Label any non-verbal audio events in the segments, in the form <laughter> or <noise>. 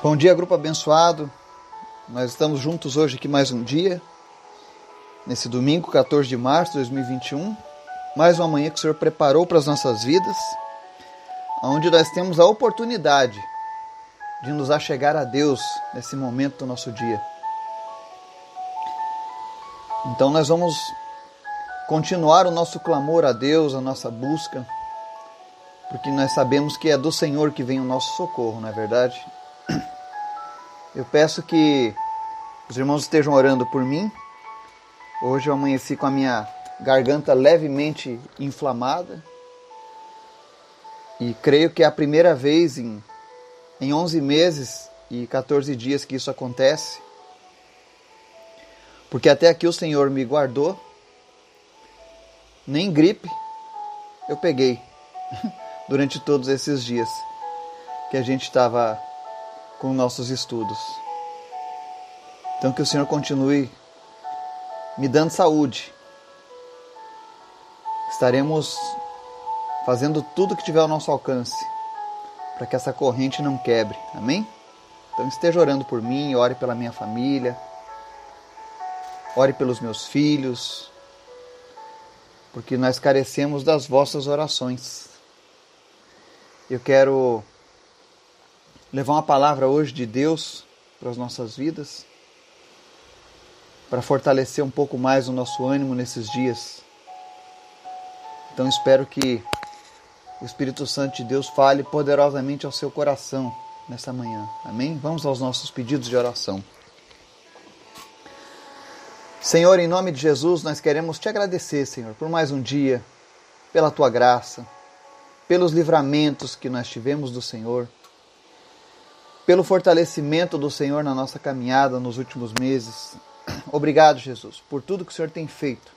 Bom dia, grupo abençoado. Nós estamos juntos hoje aqui mais um dia, nesse domingo, 14 de março de 2021. Mais uma manhã que o Senhor preparou para as nossas vidas, onde nós temos a oportunidade de nos achegar a Deus nesse momento do nosso dia. Então nós vamos continuar o nosso clamor a Deus, a nossa busca, porque nós sabemos que é do Senhor que vem o nosso socorro, não é verdade? Eu peço que os irmãos estejam orando por mim. Hoje eu amanheci com a minha garganta levemente inflamada. E creio que é a primeira vez em, em 11 meses e 14 dias que isso acontece. Porque até aqui o Senhor me guardou. Nem gripe eu peguei <laughs> durante todos esses dias que a gente estava com nossos estudos. Então que o Senhor continue me dando saúde. Estaremos fazendo tudo que tiver ao nosso alcance para que essa corrente não quebre. Amém? Então esteja orando por mim, ore pela minha família, ore pelos meus filhos, porque nós carecemos das vossas orações. Eu quero levar uma palavra hoje de Deus para as nossas vidas, para fortalecer um pouco mais o nosso ânimo nesses dias. Então espero que o Espírito Santo de Deus fale poderosamente ao seu coração nessa manhã. Amém? Vamos aos nossos pedidos de oração. Senhor, em nome de Jesus, nós queremos te agradecer, Senhor, por mais um dia, pela tua graça, pelos livramentos que nós tivemos do Senhor pelo fortalecimento do Senhor na nossa caminhada nos últimos meses. <clears throat> Obrigado, Jesus, por tudo que o Senhor tem feito.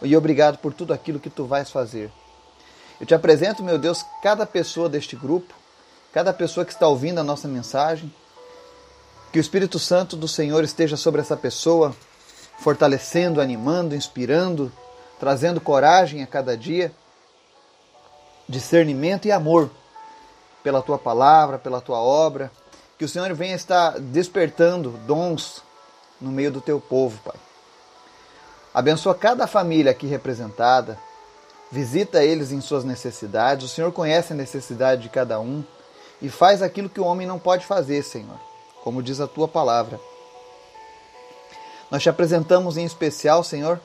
E obrigado por tudo aquilo que tu vais fazer. Eu te apresento, meu Deus, cada pessoa deste grupo, cada pessoa que está ouvindo a nossa mensagem. Que o Espírito Santo do Senhor esteja sobre essa pessoa, fortalecendo, animando, inspirando, trazendo coragem a cada dia, discernimento e amor pela tua palavra, pela tua obra, que o Senhor venha estar despertando dons no meio do teu povo, Pai. Abençoa cada família aqui representada. Visita eles em suas necessidades. O Senhor conhece a necessidade de cada um e faz aquilo que o homem não pode fazer, Senhor, como diz a tua palavra. Nós te apresentamos em especial, Senhor,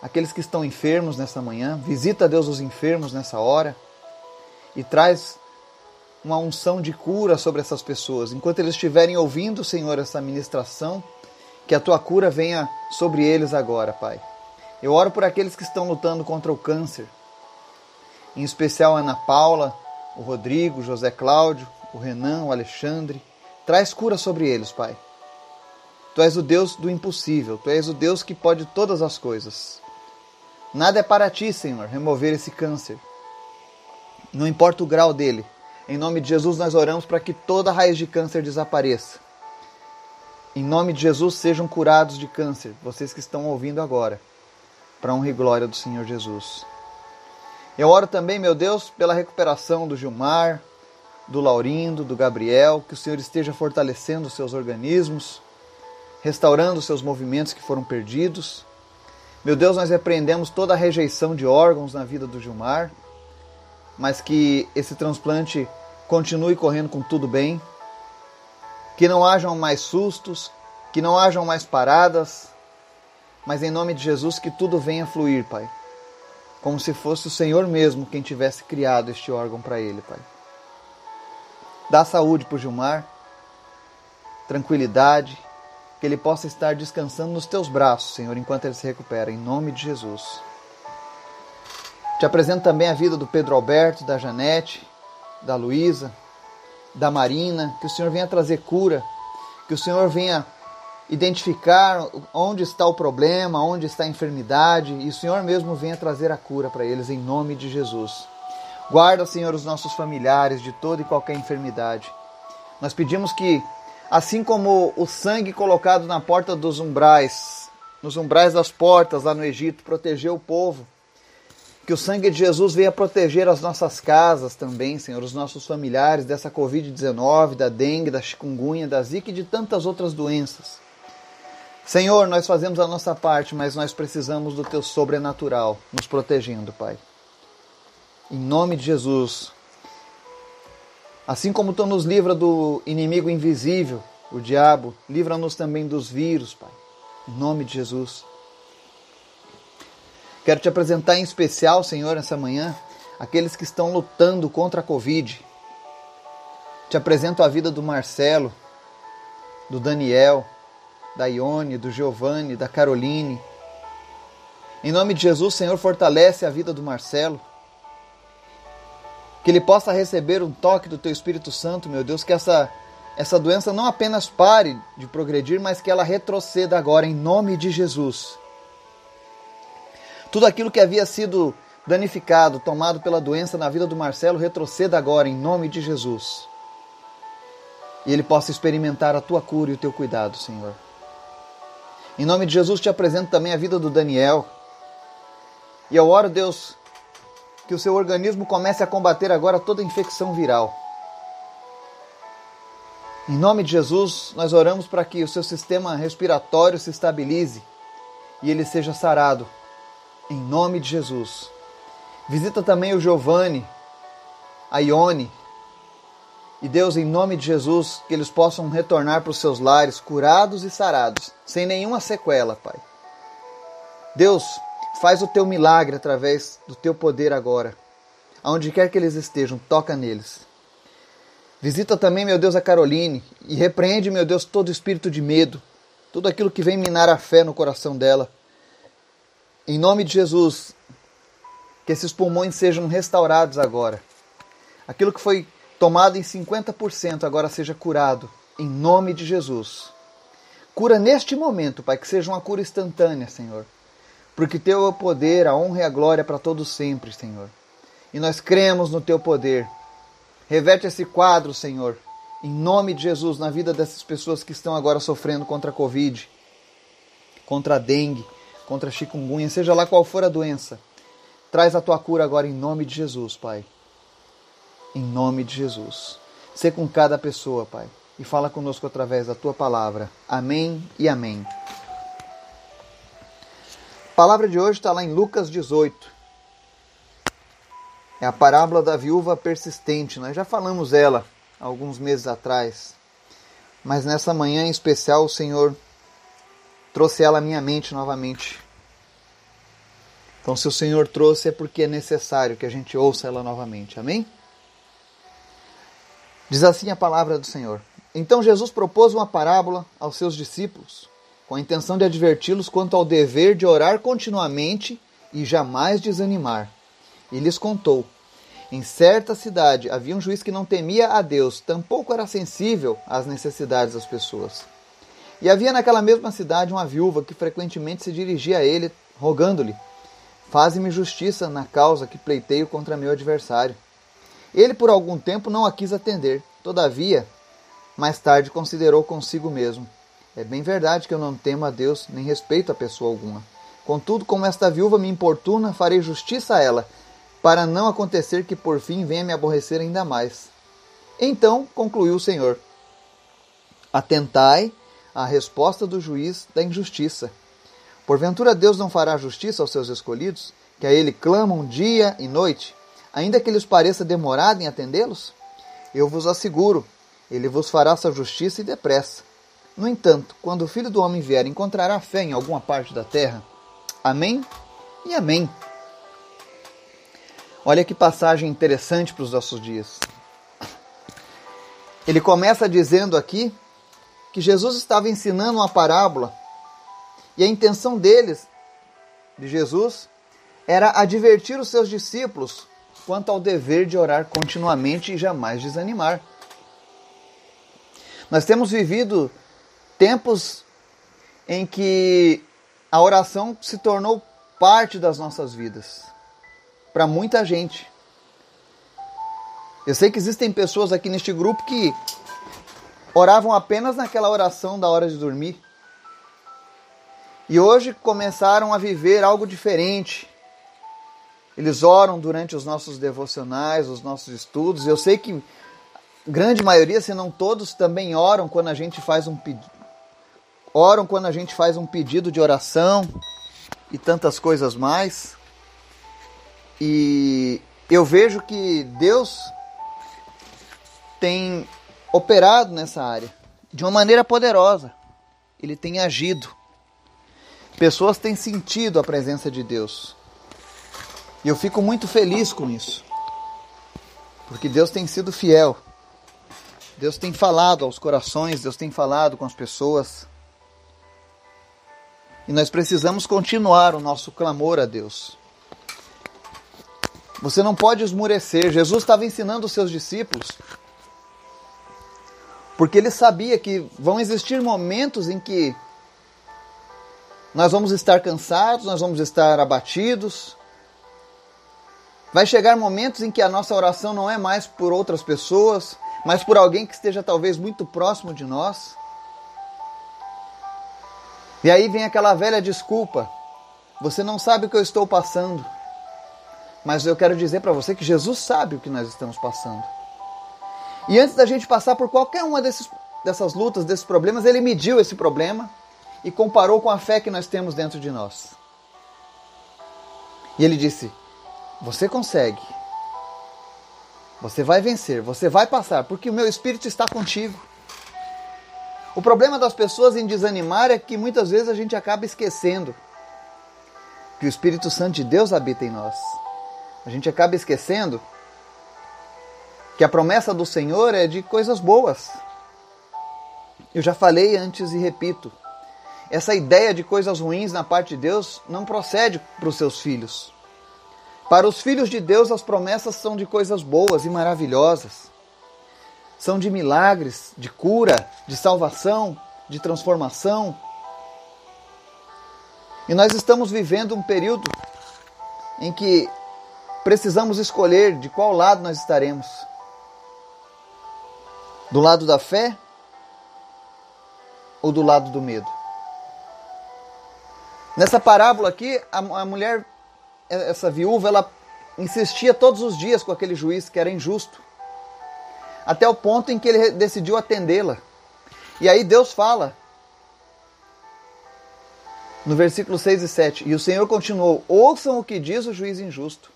aqueles que estão enfermos nessa manhã. Visita, Deus, os enfermos nessa hora e traz uma unção de cura sobre essas pessoas. Enquanto eles estiverem ouvindo, Senhor, essa ministração, que a tua cura venha sobre eles agora, Pai. Eu oro por aqueles que estão lutando contra o câncer, em especial a Ana Paula, o Rodrigo, o José Cláudio, o Renan, o Alexandre. Traz cura sobre eles, Pai. Tu és o Deus do impossível, tu és o Deus que pode todas as coisas. Nada é para ti, Senhor, remover esse câncer. Não importa o grau dele, em nome de Jesus, nós oramos para que toda raiz de câncer desapareça. Em nome de Jesus, sejam curados de câncer, vocês que estão ouvindo agora, para honra e glória do Senhor Jesus. Eu oro também, meu Deus, pela recuperação do Gilmar, do Laurindo, do Gabriel, que o Senhor esteja fortalecendo os seus organismos, restaurando os seus movimentos que foram perdidos. Meu Deus, nós repreendemos toda a rejeição de órgãos na vida do Gilmar mas que esse transplante continue correndo com tudo bem, que não hajam mais sustos, que não hajam mais paradas, mas em nome de Jesus que tudo venha fluir, Pai. Como se fosse o Senhor mesmo quem tivesse criado este órgão para ele, Pai. Dá saúde para o Gilmar, tranquilidade, que ele possa estar descansando nos teus braços, Senhor, enquanto ele se recupera, em nome de Jesus. Te apresento também a vida do Pedro Alberto, da Janete, da Luísa, da Marina, que o Senhor venha trazer cura, que o Senhor venha identificar onde está o problema, onde está a enfermidade, e o Senhor mesmo venha trazer a cura para eles em nome de Jesus. Guarda, Senhor, os nossos familiares de toda e qualquer enfermidade. Nós pedimos que, assim como o sangue colocado na porta dos umbrais, nos umbrais das portas lá no Egito, protegeu o povo, Que o sangue de Jesus venha proteger as nossas casas também, Senhor, os nossos familiares dessa Covid-19, da dengue, da chikungunya, da zika e de tantas outras doenças. Senhor, nós fazemos a nossa parte, mas nós precisamos do Teu sobrenatural nos protegendo, Pai. Em nome de Jesus. Assim como Tu nos livra do inimigo invisível, o diabo, livra-nos também dos vírus, Pai. Em nome de Jesus. Quero te apresentar em especial, Senhor, essa manhã, aqueles que estão lutando contra a Covid. Te apresento a vida do Marcelo, do Daniel, da Ione, do Giovanni, da Caroline. Em nome de Jesus, Senhor, fortalece a vida do Marcelo. Que ele possa receber um toque do Teu Espírito Santo, meu Deus, que essa, essa doença não apenas pare de progredir, mas que ela retroceda agora, em nome de Jesus. Tudo aquilo que havia sido danificado, tomado pela doença na vida do Marcelo, retroceda agora em nome de Jesus. E ele possa experimentar a tua cura e o teu cuidado, Senhor. Em nome de Jesus, te apresento também a vida do Daniel. E eu oro, Deus, que o seu organismo comece a combater agora toda infecção viral. Em nome de Jesus, nós oramos para que o seu sistema respiratório se estabilize e ele seja sarado em nome de Jesus. Visita também o Giovanni, a Ione. E Deus, em nome de Jesus, que eles possam retornar para os seus lares curados e sarados, sem nenhuma sequela, Pai. Deus, faz o teu milagre através do teu poder agora. Aonde quer que eles estejam, toca neles. Visita também, meu Deus, a Caroline e repreende, meu Deus, todo espírito de medo, tudo aquilo que vem minar a fé no coração dela. Em nome de Jesus, que esses pulmões sejam restaurados agora. Aquilo que foi tomado em 50% agora seja curado. Em nome de Jesus. Cura neste momento, Pai, que seja uma cura instantânea, Senhor. Porque teu é o poder, a honra e a glória para todos sempre, Senhor. E nós cremos no teu poder. Reverte esse quadro, Senhor, em nome de Jesus, na vida dessas pessoas que estão agora sofrendo contra a Covid, contra a dengue, contra chikungunya, seja lá qual for a doença. Traz a tua cura agora em nome de Jesus, Pai. Em nome de Jesus. Sê com cada pessoa, Pai. E fala conosco através da tua palavra. Amém e amém. A palavra de hoje está lá em Lucas 18. É a parábola da viúva persistente. Nós já falamos ela alguns meses atrás. Mas nessa manhã em especial o Senhor trouxe ela à minha mente novamente. Então, se o Senhor trouxe, é porque é necessário que a gente ouça ela novamente. Amém? Diz assim a palavra do Senhor. Então Jesus propôs uma parábola aos seus discípulos, com a intenção de adverti-los quanto ao dever de orar continuamente e jamais desanimar. E lhes contou: Em certa cidade havia um juiz que não temia a Deus, tampouco era sensível às necessidades das pessoas. E havia naquela mesma cidade uma viúva que frequentemente se dirigia a ele, rogando-lhe: Faze-me justiça na causa que pleiteio contra meu adversário. Ele por algum tempo não a quis atender. Todavia, mais tarde considerou consigo mesmo: É bem verdade que eu não temo a Deus, nem respeito a pessoa alguma. Contudo, como esta viúva me importuna, farei justiça a ela, para não acontecer que por fim venha me aborrecer ainda mais. Então concluiu o Senhor: Atentai a resposta do juiz da injustiça. Porventura Deus não fará justiça aos seus escolhidos, que a ele clamam dia e noite, ainda que lhes pareça demorado em atendê-los? Eu vos asseguro, ele vos fará essa justiça e depressa. No entanto, quando o Filho do Homem vier, encontrará fé em alguma parte da terra? Amém e amém. Olha que passagem interessante para os nossos dias. Ele começa dizendo aqui que Jesus estava ensinando uma parábola e a intenção deles, de Jesus, era advertir os seus discípulos quanto ao dever de orar continuamente e jamais desanimar. Nós temos vivido tempos em que a oração se tornou parte das nossas vidas, para muita gente. Eu sei que existem pessoas aqui neste grupo que oravam apenas naquela oração da hora de dormir. E hoje começaram a viver algo diferente. eles oram durante os nossos devocionais, os nossos estudos. Eu sei que grande maioria, se não todos, também oram quando a gente faz um pedido. Oram quando a gente faz um pedido de oração e tantas coisas mais. E eu vejo que Deus tem operado nessa área de uma maneira poderosa. Ele tem agido. Pessoas têm sentido a presença de Deus. E eu fico muito feliz com isso. Porque Deus tem sido fiel. Deus tem falado aos corações, Deus tem falado com as pessoas. E nós precisamos continuar o nosso clamor a Deus. Você não pode esmurecer. Jesus estava ensinando os seus discípulos, porque ele sabia que vão existir momentos em que nós vamos estar cansados, nós vamos estar abatidos, Vai chegar momentos em que a nossa oração não é mais por outras pessoas, mas por alguém que esteja talvez muito próximo de nós. E aí vem aquela velha desculpa: você não sabe o que eu estou passando. Mas eu quero dizer para você que Jesus sabe o que nós estamos passando. E antes da gente passar por qualquer uma desses, dessas lutas, desses problemas, ele mediu esse problema e comparou com a fé que nós temos dentro de nós. E ele disse: você consegue. Você vai vencer, você vai passar, porque o meu espírito está contigo. O problema das pessoas em desanimar é que muitas vezes a gente acaba esquecendo que o Espírito Santo de Deus habita em nós. A gente acaba esquecendo que a promessa do Senhor é de coisas boas. Eu já falei antes e repito. Essa ideia de coisas ruins na parte de Deus não procede para os seus filhos. Para os filhos de Deus, as promessas são de coisas boas e maravilhosas. São de milagres, de cura, de salvação, de transformação. E nós estamos vivendo um período em que precisamos escolher de qual lado nós estaremos. Do lado da fé ou do lado do medo? Nessa parábola aqui, a, mulher essa viúva, ela insistia todos os dias com aquele juiz que era injusto. Até o ponto em que ele decidiu atendê-la. E aí Deus fala, no versículo 6 e 7, e o Senhor continuou: Ouçam o que diz o juiz injusto.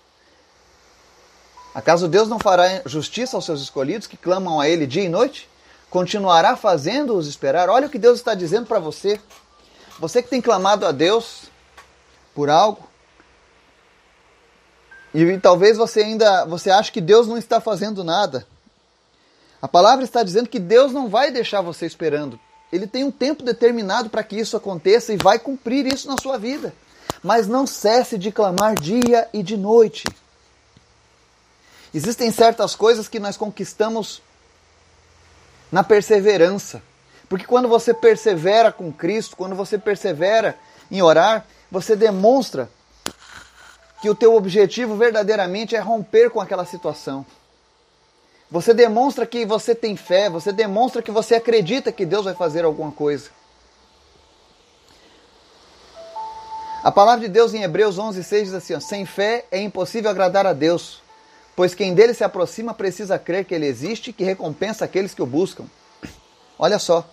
Acaso Deus não fará justiça aos seus escolhidos que clamam a Ele dia e noite? Continuará fazendo-os esperar? Olha o que Deus está dizendo para você. Você que tem clamado a Deus por algo, e talvez você ainda você ache que Deus não está fazendo nada. A palavra está dizendo que Deus não vai deixar você esperando. Ele tem um tempo determinado para que isso aconteça e vai cumprir isso na sua vida. Mas não cesse de clamar dia e de noite. Existem certas coisas que nós conquistamos na perseverança. Porque quando você persevera com Cristo, quando você persevera em orar, você demonstra que o teu objetivo verdadeiramente é romper com aquela situação. Você demonstra que você tem fé, você demonstra que você acredita que Deus vai fazer alguma coisa. A palavra de Deus em Hebreus 11:6 diz assim: ó, sem fé é impossível agradar a Deus, pois quem dele se aproxima precisa crer que ele existe e que recompensa aqueles que o buscam. Olha só.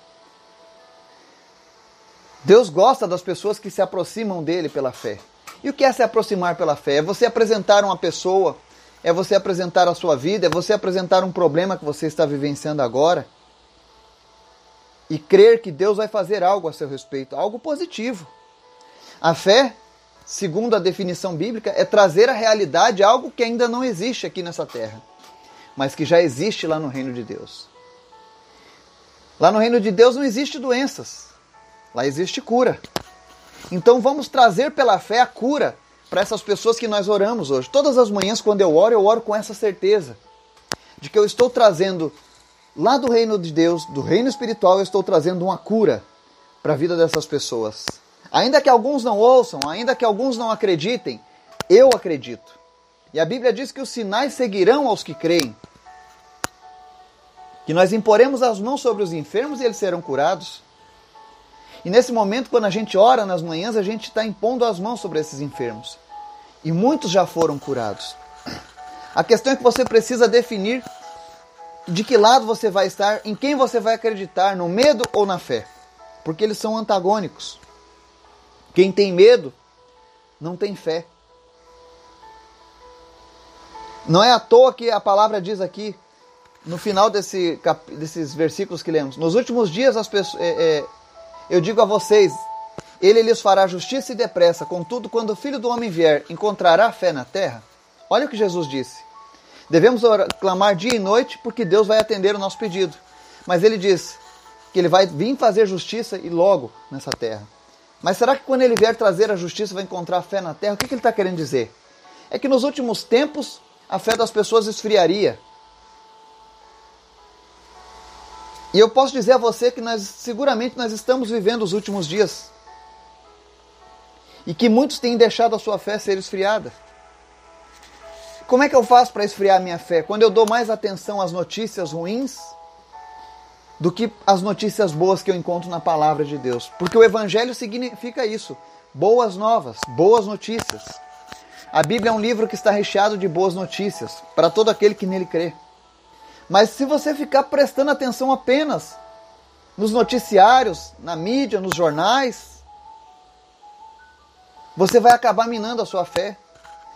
Deus gosta das pessoas que se aproximam dele pela fé. E o que é se aproximar pela fé? É você apresentar uma pessoa, é você apresentar a sua vida, é você apresentar um problema que você está vivenciando agora e crer que Deus vai fazer algo a seu respeito, algo positivo. A fé, segundo a definição bíblica, é trazer à realidade algo que ainda não existe aqui nessa terra, mas que já existe lá no reino de Deus. Lá no reino de Deus não existe doenças, lá existe cura. Então vamos trazer pela fé a cura para essas pessoas que nós oramos hoje. Todas as manhãs, quando eu oro, eu oro com essa certeza de que eu estou trazendo lá do reino de Deus, do reino espiritual, eu estou trazendo uma cura para a vida dessas pessoas. Ainda que alguns não ouçam, ainda que alguns não acreditem, eu acredito. E a Bíblia diz que os sinais seguirão aos que creem. Que nós imporemos as mãos sobre os enfermos e eles serão curados. E nesse momento, quando a gente ora nas manhãs, a gente está impondo as mãos sobre esses enfermos. E muitos já foram curados. A questão é que você precisa definir de que lado você vai estar, em quem você vai acreditar, no medo ou na fé. Porque eles são antagônicos. Quem tem medo não tem fé. Não é à toa que a palavra diz aqui, no final desse, desses versículos que lemos: Nos últimos dias as pessoas, é, é, eu digo a vocês, ele lhes fará justiça e depressa. Contudo, quando o filho do homem vier, encontrará fé na terra? Olha o que Jesus disse. Devemos clamar dia e noite porque Deus vai atender o nosso pedido. Mas ele diz que ele vai vir fazer justiça e logo nessa terra. Mas será que quando ele vier trazer a justiça vai encontrar fé na terra? O que, que ele está querendo dizer? É que nos últimos tempos a fé das pessoas esfriaria. E eu posso dizer a você que nós seguramente nós estamos vivendo os últimos dias. E que muitos têm deixado a sua fé ser esfriada. Como é que eu faço para esfriar minha fé? Quando eu dou mais atenção às notícias ruins do que às notícias boas que eu encontro na palavra de Deus. Porque o evangelho significa isso: boas novas, boas notícias. A Bíblia é um livro que está recheado de boas notícias para todo aquele que nele crê. Mas se você ficar prestando atenção apenas nos noticiários, na mídia, nos jornais, você vai acabar minando a sua fé.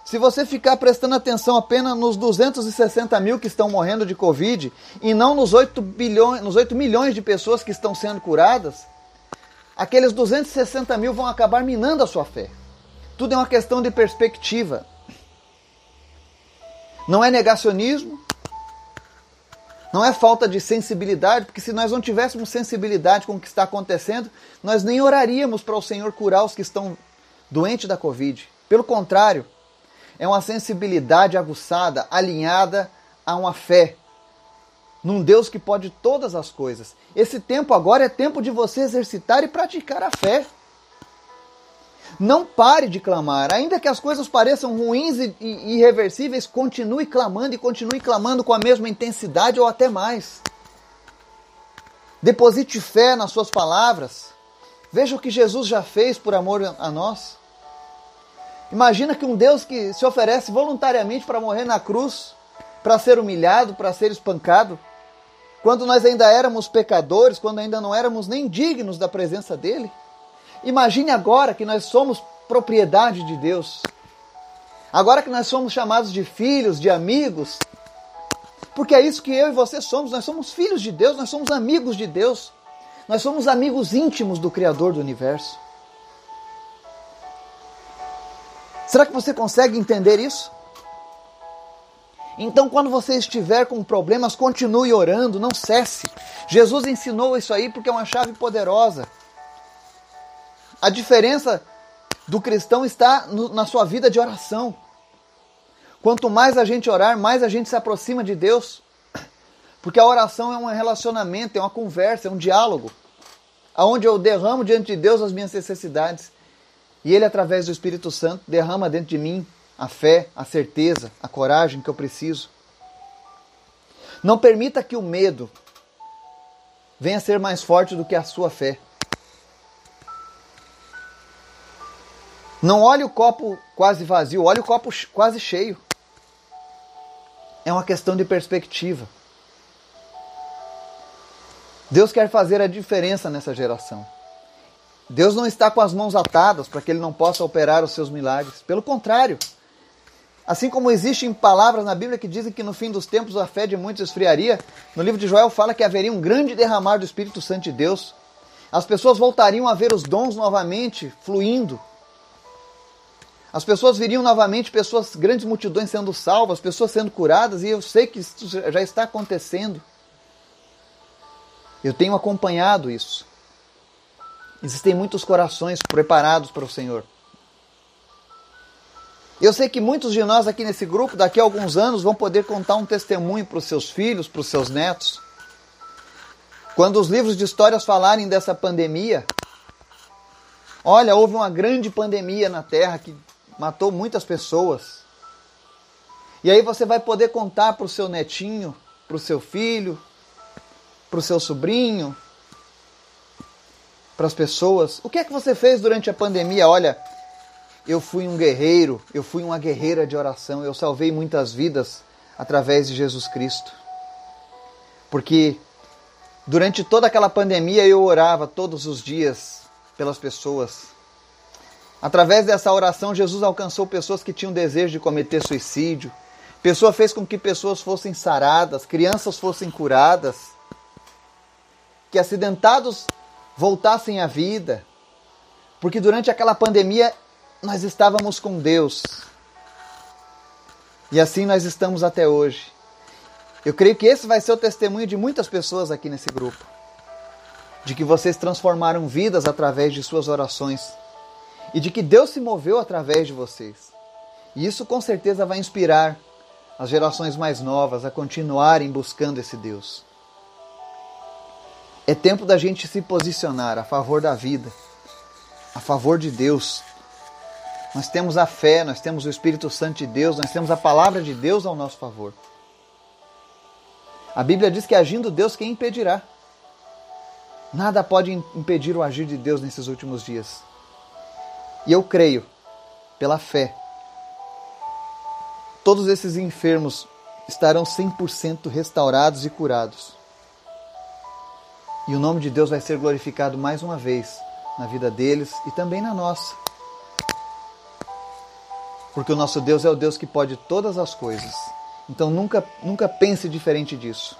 Se você ficar prestando atenção apenas nos 260 mil que estão morrendo de Covid e não nos 8, bilhões, nos 8 milhões de pessoas que estão sendo curadas, aqueles 260 mil vão acabar minando a sua fé. Tudo é uma questão de perspectiva. Não é negacionismo, não é falta de sensibilidade, porque se nós não tivéssemos sensibilidade com o que está acontecendo, nós nem oraríamos para o Senhor curar os que estão doentes da Covid. Pelo contrário, é uma sensibilidade aguçada, alinhada a uma fé num Deus que pode todas as coisas. Esse tempo agora é tempo de você exercitar e praticar a fé. Não pare de clamar, ainda que as coisas pareçam ruins e, irreversíveis, continue clamando e continue clamando com a mesma intensidade ou até mais. Deposite fé nas suas palavras. Veja o que Jesus já fez por amor a nós. Imagina que um Deus que se oferece voluntariamente para morrer na cruz, para ser humilhado, para ser espancado, quando nós ainda éramos pecadores, quando ainda não éramos nem dignos da presença dele. Imagine agora que nós somos propriedade de Deus. Agora que nós somos chamados de filhos, de amigos, porque é isso que eu e você somos, nós somos filhos de Deus, nós somos amigos de Deus. Nós somos amigos íntimos do Criador do universo. Será que você consegue entender isso? Então, quando você estiver com problemas, continue orando, não cesse. Jesus ensinou isso aí porque é uma chave poderosa. A diferença do cristão está no, na sua vida de oração. Quanto mais a gente orar, mais a gente se aproxima de Deus. Porque a oração é um relacionamento, é uma conversa, é um diálogo. Onde eu derramo diante de Deus as minhas necessidades. E Ele, através do Espírito Santo, derrama dentro de mim a fé, a certeza, a coragem que eu preciso. Não permita que o medo venha ser mais forte do que a sua fé. Não olhe o copo quase vazio, olhe o copo quase cheio. É uma questão de perspectiva. Deus quer fazer a diferença nessa geração. Deus não está com as mãos atadas para que ele não possa operar os seus milagres. Pelo contrário, assim como existem palavras na Bíblia que dizem que no fim dos tempos a fé de muitos esfriaria, no livro de Joel fala que haveria um grande derramar do Espírito Santo de Deus. As pessoas voltariam a ver os dons novamente fluindo. As pessoas viriam novamente pessoas, grandes multidões sendo salvas, pessoas sendo curadas, e eu sei que isso já está acontecendo. Eu tenho acompanhado isso. Existem muitos corações preparados para o Senhor. Eu sei que muitos de nós aqui nesse grupo, daqui a alguns anos, vão poder contar um testemunho para os seus filhos, para os seus netos. Quando os livros de histórias falarem dessa pandemia, olha, houve uma grande pandemia na Terra que matou muitas pessoas. E aí você vai poder contar para o seu netinho, para o seu filho, para o seu sobrinho, para as pessoas. O que é que você fez durante a pandemia? Olha, eu fui um guerreiro, eu fui uma guerreira de oração, eu salvei muitas vidas através de Jesus Cristo. Porque durante toda aquela pandemia eu orava todos os dias pelas pessoas. Através dessa oração, Jesus alcançou pessoas que tinham desejo de cometer suicídio. Pessoa fez com que pessoas fossem saradas, crianças fossem curadas, que acidentados voltassem à vida. Porque durante aquela pandemia nós estávamos com Deus. E assim nós estamos até hoje. Eu creio que esse vai ser o testemunho de muitas pessoas aqui nesse grupo. De que vocês transformaram vidas através de suas orações. E de que Deus se moveu através de vocês. E isso com certeza vai inspirar as gerações mais novas a continuarem buscando esse Deus. É tempo da gente se posicionar a favor da vida, a favor de Deus, nós temos a fé, nós temos o Espírito Santo de Deus, nós temos a palavra de Deus ao nosso favor. A Bíblia diz que agindo Deus, quem impedirá? Nada pode impedir o agir de Deus nesses últimos dias. E eu creio, pela fé, todos esses enfermos estarão 100% restaurados e curados. E o nome de Deus vai ser glorificado mais uma vez na vida deles e também na nossa. Porque o nosso Deus é o Deus que pode todas as coisas. Então nunca, nunca pense diferente disso.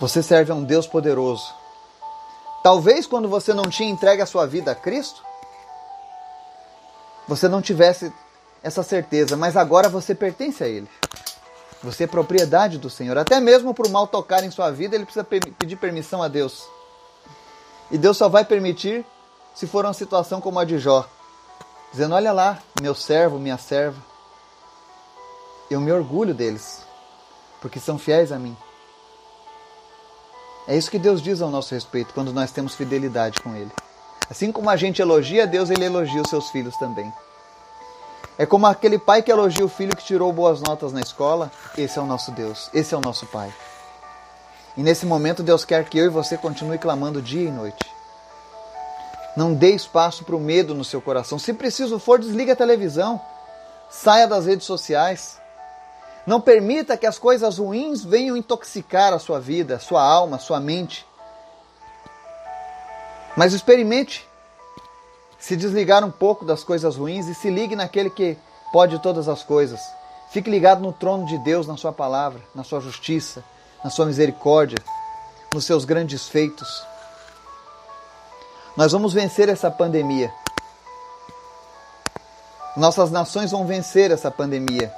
Você serve a um Deus poderoso. Talvez quando você não tinha entregue a sua vida a Cristo, você não tivesse essa certeza, mas agora você pertence a Ele. Você é propriedade do Senhor. Até mesmo para o mal tocar em sua vida, ele precisa pedir permissão a Deus. E Deus só vai permitir se for uma situação como a de Jó, dizendo: Olha lá, meu servo, minha serva. Eu me orgulho deles, porque são fiéis a mim. É isso que Deus diz ao nosso respeito quando nós temos fidelidade com Ele. Assim como a gente elogia Deus, Ele elogia os seus filhos também. É como aquele pai que elogia o filho que tirou boas notas na escola. Esse é o nosso Deus, esse é o nosso Pai. E nesse momento, Deus quer que eu e você continue clamando dia e noite. Não dê espaço para o medo no seu coração. Se preciso for, desligue a televisão. Saia das redes sociais. Não permita que as coisas ruins venham intoxicar a sua vida, a sua alma, a sua mente. Mas experimente se desligar um pouco das coisas ruins e se ligue naquele que pode todas as coisas. Fique ligado no trono de Deus, na sua palavra, na sua justiça, na sua misericórdia, nos seus grandes feitos. Nós vamos vencer essa pandemia. Nossas nações vão vencer essa pandemia.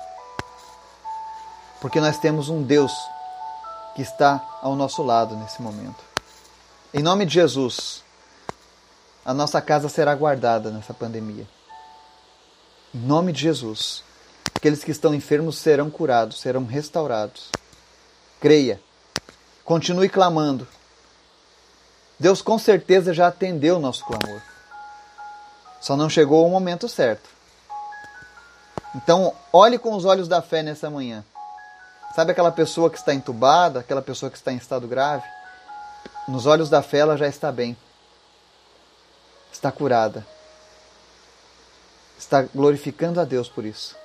Porque nós temos um Deus que está ao nosso lado nesse momento. Em nome de Jesus, a nossa casa será guardada nessa pandemia. Em nome de Jesus, aqueles que estão enfermos serão curados, serão restaurados. Creia. Continue clamando. Deus com certeza já atendeu o nosso clamor. Só não chegou o momento certo. Então, olhe com os olhos da fé nessa manhã. Sabe aquela pessoa que está entubada, aquela pessoa que está em estado grave? Nos olhos da fé ela já está bem. Está curada. Está glorificando a Deus por isso.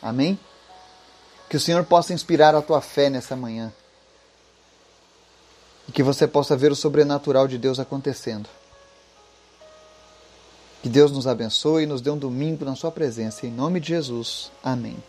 Amém? Que o Senhor possa inspirar a tua fé nessa manhã. E que você possa ver o sobrenatural de Deus acontecendo. Que Deus nos abençoe e nos dê um domingo na Sua presença. Em nome de Jesus. Amém.